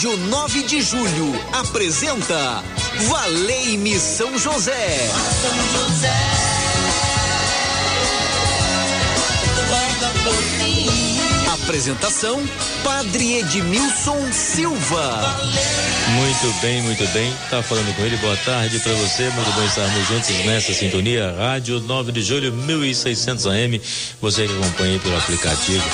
Rádio 9 de Julho apresenta Valeime São José. São José. Apresentação: Padre Edmilson Silva. Muito bem, muito bem. Tá falando com ele. Boa tarde para você. Muito bom estarmos juntos nessa sintonia. Rádio 9 de julho, 1600 AM. Você que acompanha pelo aplicativo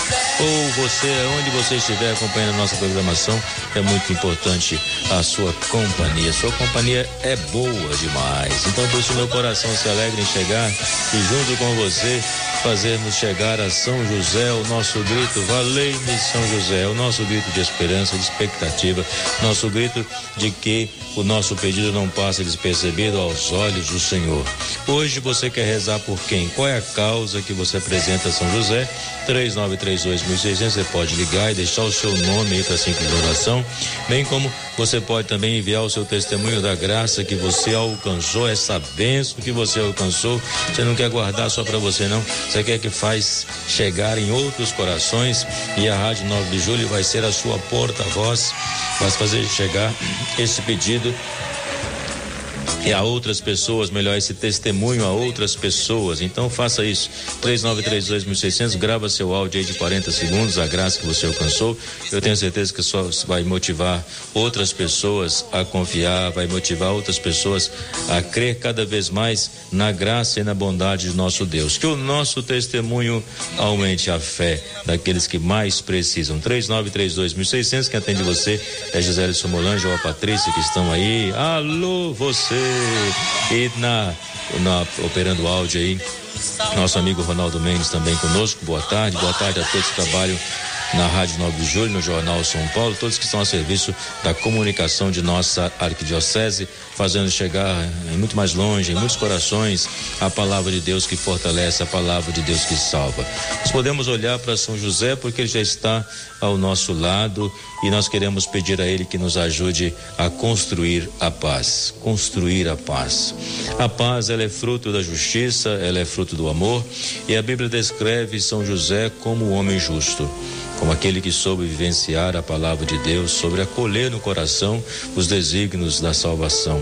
ou você, onde você estiver acompanhando a nossa programação, é muito importante a sua companhia. Sua companhia é boa demais. Então, por isso, meu coração se alegra em chegar e junto com você fazermos chegar a São José o nosso grito, valei-me São José, o nosso grito de esperança, de expectativa, nosso grito de que o nosso pedido não passe despercebido aos olhos do Senhor. Hoje você quer rezar por quem? Qual é a causa que você apresenta a São José? 3932.600, você pode ligar e deixar o seu nome aí para simples oração, bem como você pode também enviar o seu testemunho da graça que você alcançou, essa bênção que você alcançou. Você não quer guardar só para você, não. Você quer que faz chegar em outros corações e a Rádio 9 de Julho vai ser a sua porta-voz, vai fazer chegar esse pedido e a outras pessoas, melhor esse testemunho a outras pessoas. Então faça isso. 3932.600, grava seu áudio aí de 40 segundos, a graça que você alcançou. Eu tenho certeza que só vai motivar outras pessoas a confiar, vai motivar outras pessoas a crer cada vez mais na graça e na bondade de nosso Deus. Que o nosso testemunho aumente a fé daqueles que mais precisam. 3932.600, quem atende você é Gisele Somolange ou a Patrícia que estão aí. Alô, você! E na, na operando áudio aí, nosso amigo Ronaldo Mendes também conosco. Boa tarde, boa tarde a todos que trabalham na Rádio 9 de Julho, no Jornal São Paulo, todos que estão a serviço da comunicação de nossa arquidiocese, fazendo chegar em muito mais longe, em muitos corações, a palavra de Deus que fortalece, a palavra de Deus que salva. Nós podemos olhar para São José porque ele já está ao nosso lado e nós queremos pedir a ele que nos ajude a construir a paz, construir a paz. A paz, ela é fruto da justiça, ela é fruto do amor, e a Bíblia descreve São José como o homem justo como aquele que soube vivenciar a palavra de Deus, sobre acolher no coração os desígnios da salvação.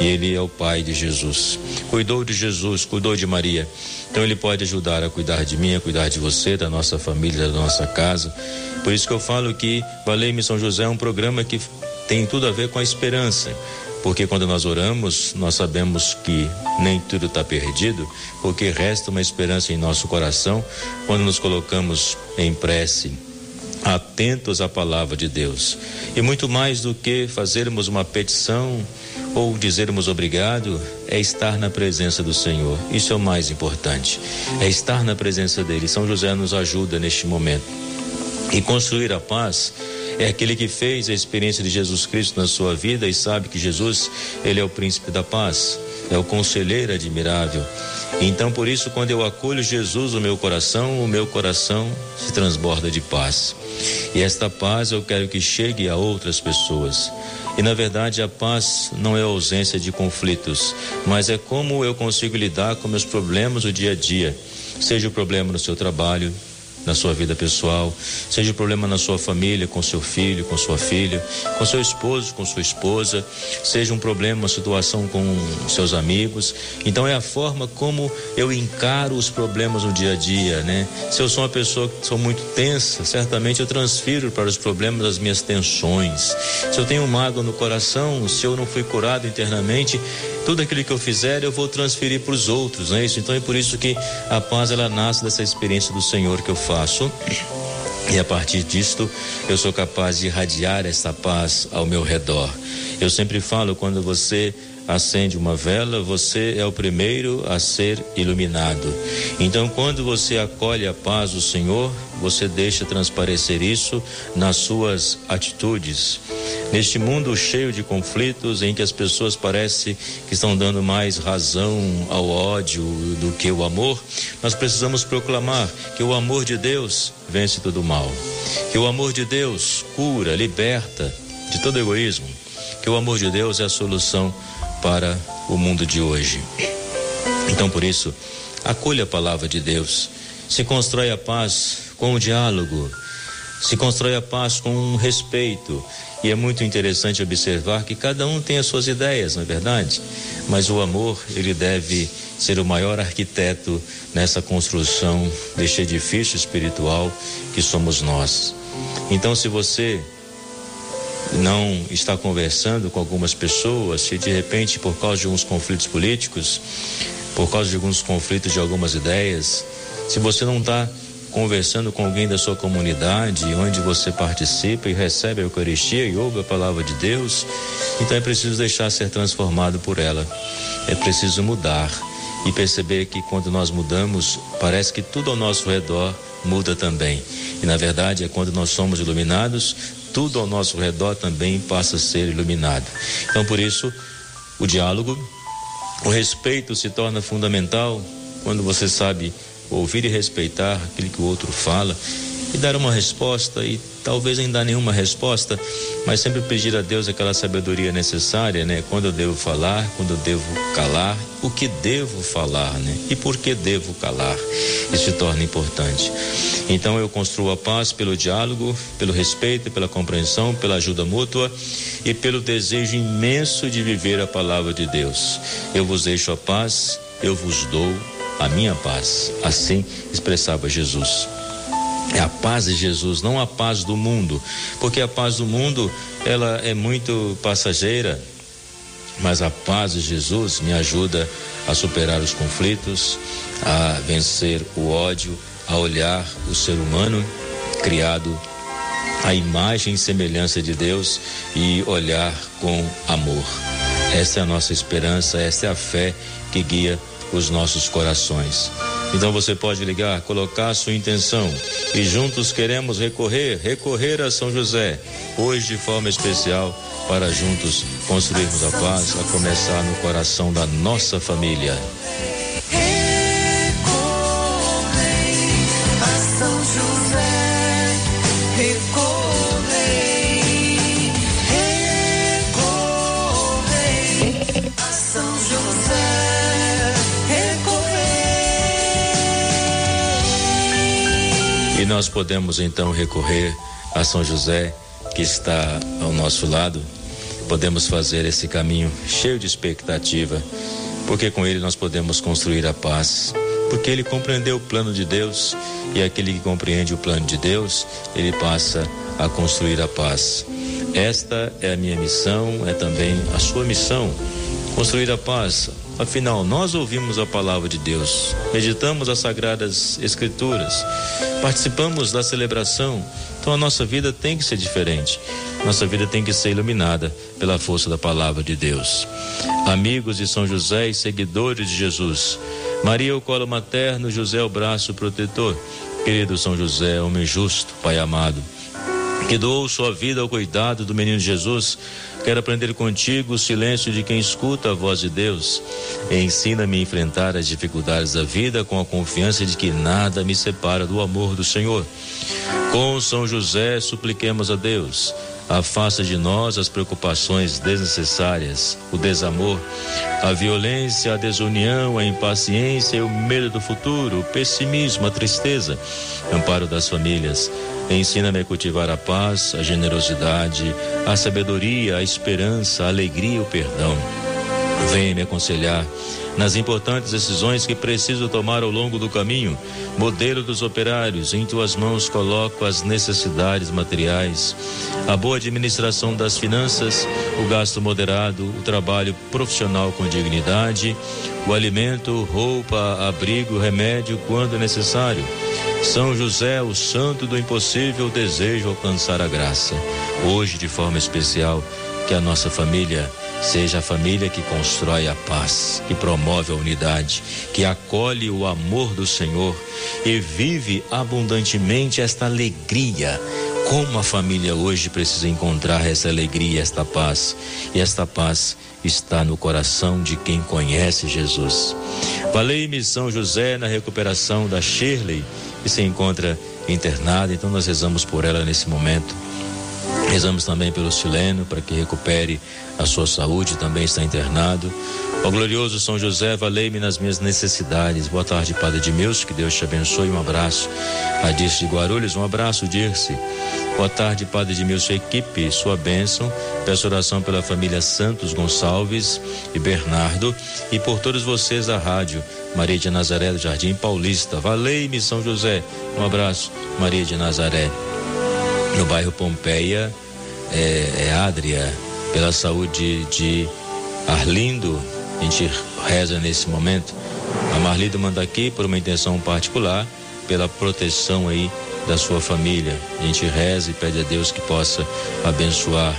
E ele é o pai de Jesus. Cuidou de Jesus, cuidou de Maria. Então ele pode ajudar a cuidar de mim, a cuidar de você, da nossa família, da nossa casa. Por isso que eu falo que Valei-me São José é um programa que tem tudo a ver com a esperança. Porque quando nós oramos, nós sabemos que nem tudo está perdido, porque resta uma esperança em nosso coração quando nos colocamos em prece atentos à palavra de Deus. E muito mais do que fazermos uma petição ou dizermos obrigado, é estar na presença do Senhor. Isso é o mais importante. É estar na presença dele. São José nos ajuda neste momento. E construir a paz é aquele que fez a experiência de Jesus Cristo na sua vida e sabe que Jesus, ele é o príncipe da paz, é o conselheiro admirável. Então, por isso, quando eu acolho Jesus no meu coração, o meu coração se transborda de paz. E esta paz eu quero que chegue a outras pessoas. E na verdade a paz não é a ausência de conflitos, mas é como eu consigo lidar com meus problemas do dia a dia. Seja o problema no seu trabalho, na sua vida pessoal, seja problema na sua família, com seu filho, com sua filha, com seu esposo, com sua esposa, seja um problema, uma situação com seus amigos. Então é a forma como eu encaro os problemas no dia a dia, né? Se eu sou uma pessoa que sou muito tensa, certamente eu transfiro para os problemas as minhas tensões. Se eu tenho mágoa no coração, se eu não fui curado internamente, tudo aquilo que eu fizer eu vou transferir para os outros, não é isso? Então é por isso que a paz ela nasce dessa experiência do Senhor que eu faço. E a partir disto, eu sou capaz de irradiar essa paz ao meu redor. Eu sempre falo, quando você acende uma vela, você é o primeiro a ser iluminado. Então, quando você acolhe a paz do Senhor, você deixa transparecer isso nas suas atitudes. Neste mundo cheio de conflitos, em que as pessoas parecem que estão dando mais razão ao ódio do que o amor, nós precisamos proclamar que o amor de Deus vence todo mal, que o amor de Deus cura, liberta de todo egoísmo, que o amor de Deus é a solução para o mundo de hoje. Então, por isso, acolha a palavra de Deus. Se constrói a paz com o diálogo. Se constrói a paz com respeito. E é muito interessante observar que cada um tem as suas ideias, não é verdade? Mas o amor, ele deve ser o maior arquiteto nessa construção deste edifício espiritual que somos nós. Então, se você não está conversando com algumas pessoas, se de repente, por causa de alguns conflitos políticos, por causa de alguns conflitos de algumas ideias, se você não está conversando com alguém da sua comunidade, onde você participa e recebe a Eucaristia e ouve a palavra de Deus, então é preciso deixar ser transformado por ela. É preciso mudar e perceber que quando nós mudamos, parece que tudo ao nosso redor muda também. E na verdade é quando nós somos iluminados, tudo ao nosso redor também passa a ser iluminado. Então por isso, o diálogo, o respeito se torna fundamental quando você sabe ouvir e respeitar aquilo que o outro fala e dar uma resposta e talvez dar nenhuma resposta, mas sempre pedir a Deus aquela sabedoria necessária, né? Quando eu devo falar, quando eu devo calar, o que devo falar, né? E por que devo calar? Isso se torna importante. Então eu construo a paz pelo diálogo, pelo respeito, pela compreensão, pela ajuda mútua e pelo desejo imenso de viver a palavra de Deus. Eu vos deixo a paz, eu vos dou a minha paz. Assim expressava Jesus. É a paz de Jesus, não a paz do mundo, porque a paz do mundo ela é muito passageira, mas a paz de Jesus me ajuda a superar os conflitos, a vencer o ódio, a olhar o ser humano criado à imagem e semelhança de Deus e olhar com amor. Essa é a nossa esperança, essa é a fé que guia os nossos corações. Então você pode ligar, colocar sua intenção e juntos queremos recorrer, recorrer a São José, hoje de forma especial, para juntos construirmos a paz, a começar no coração da nossa família. Nós podemos então recorrer a São José, que está ao nosso lado. Podemos fazer esse caminho cheio de expectativa, porque com ele nós podemos construir a paz. Porque ele compreendeu o plano de Deus e aquele que compreende o plano de Deus, ele passa a construir a paz. Esta é a minha missão, é também a sua missão, construir a paz, Afinal, nós ouvimos a palavra de Deus, meditamos as sagradas escrituras, participamos da celebração. Então a nossa vida tem que ser diferente. Nossa vida tem que ser iluminada pela força da palavra de Deus. Amigos de São José e seguidores de Jesus, Maria o colo materno, José o braço protetor. Querido São José, homem justo, Pai amado, que doou sua vida ao cuidado do menino Jesus, quero aprender contigo o silêncio de quem escuta a voz de Deus. Ensina-me a enfrentar as dificuldades da vida com a confiança de que nada me separa do amor do Senhor. Com São José, supliquemos a Deus. Afasta de nós as preocupações desnecessárias, o desamor, a violência, a desunião, a impaciência e o medo do futuro, o pessimismo, a tristeza. Amparo das famílias Ensina-me a cultivar a paz, a generosidade, a sabedoria, a esperança, a alegria e o perdão. Venha me aconselhar nas importantes decisões que preciso tomar ao longo do caminho. Modelo dos operários, em tuas mãos coloco as necessidades materiais, a boa administração das finanças, o gasto moderado, o trabalho profissional com dignidade, o alimento, roupa, abrigo, remédio quando necessário são José, o santo do impossível, deseja alcançar a graça. Hoje, de forma especial, que a nossa família seja a família que constrói a paz, que promove a unidade, que acolhe o amor do Senhor e vive abundantemente esta alegria. Como a família hoje precisa encontrar essa alegria, esta paz. E esta paz está no coração de quem conhece Jesus. Valei-me São José na recuperação da Shirley que se encontra internada, então nós rezamos por ela nesse momento. Rezamos também pelo chileno para que recupere a sua saúde, também está internado. Ó glorioso São José, valei-me nas minhas necessidades. Boa tarde, Padre de Meus, que Deus te abençoe. Um abraço. A Dirce de Guarulhos, um abraço, Dirce. Boa tarde, Padre sua equipe, sua bênção. Peço oração pela família Santos Gonçalves e Bernardo e por todos vocês da rádio. Maria de Nazaré do Jardim Paulista. Valei-me, São José. Um abraço, Maria de Nazaré. No bairro Pompeia, é, é Adria, pela saúde de Arlindo a gente reza nesse momento. A Marlida manda aqui por uma intenção particular, pela proteção aí da sua família. A gente reza e pede a Deus que possa abençoar.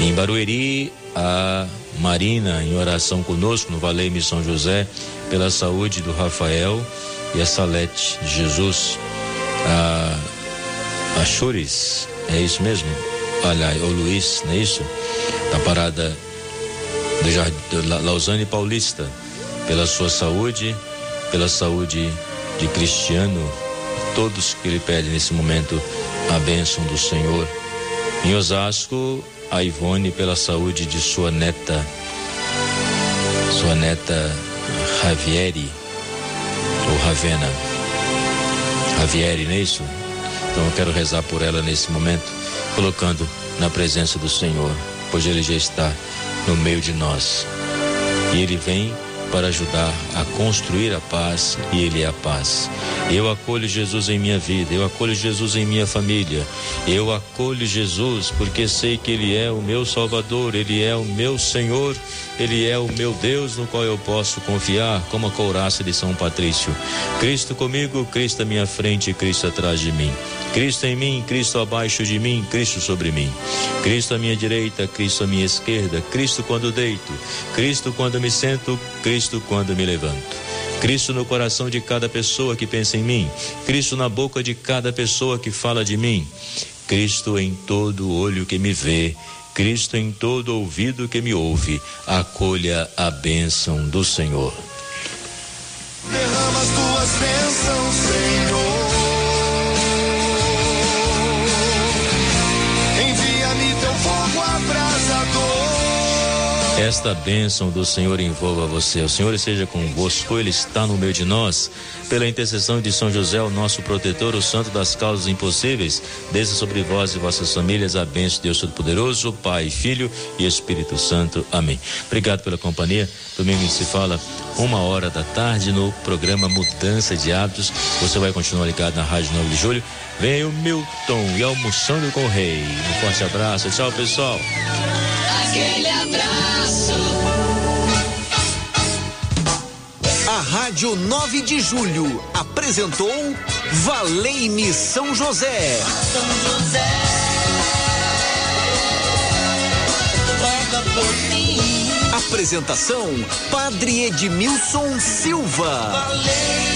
Em Barueri, a Marina, em oração conosco, no Valeime São José, pela saúde do Rafael e a Salete de Jesus. A, a Chures, é isso mesmo? Olha, o Luiz, não é isso? Tá parada do Jardim, Lausanne Paulista, pela sua saúde, pela saúde de Cristiano, todos que ele pede nesse momento a bênção do Senhor. Em Osasco, a Ivone pela saúde de sua neta, sua neta Javieri, ou Ravena. Javieri, não é isso? Então eu quero rezar por ela nesse momento, colocando na presença do Senhor, pois ele já está no meio de nós. E ele vem para ajudar a construir a paz e Ele é a paz. Eu acolho Jesus em minha vida, eu acolho Jesus em minha família, eu acolho Jesus porque sei que Ele é o meu Salvador, Ele é o meu Senhor, Ele é o meu Deus no qual eu posso confiar, como a couraça de São Patrício. Cristo comigo, Cristo à minha frente, Cristo atrás de mim. Cristo em mim, Cristo abaixo de mim, Cristo sobre mim. Cristo à minha direita, Cristo à minha esquerda, Cristo quando deito, Cristo quando me sento, Cristo quando me levanto. Cristo no coração de cada pessoa que pensa em mim, Cristo na boca de cada pessoa que fala de mim, Cristo em todo olho que me vê, Cristo em todo ouvido que me ouve. Acolha a bênção do Senhor. Derrama as tuas bênçãos, Senhor. Esta bênção do Senhor envolva você. O Senhor esteja convosco, Ele está no meio de nós. Pela intercessão de São José, o nosso protetor, o santo das causas impossíveis, desça sobre vós e vossas famílias a bênção de Deus Todo-Poderoso, Pai, Filho e Espírito Santo. Amém. Obrigado pela companhia. Domingo se fala uma hora da tarde no programa Mudança de Hábitos. Você vai continuar ligado na Rádio 9 de Julho. Vem o Milton e almoçando com o Rei. Um forte abraço. Tchau, pessoal. Aquele abraço. A Rádio 9 de Julho apresentou Valeime São José. São José. Apresentação: Padre Edmilson Silva. Valeu.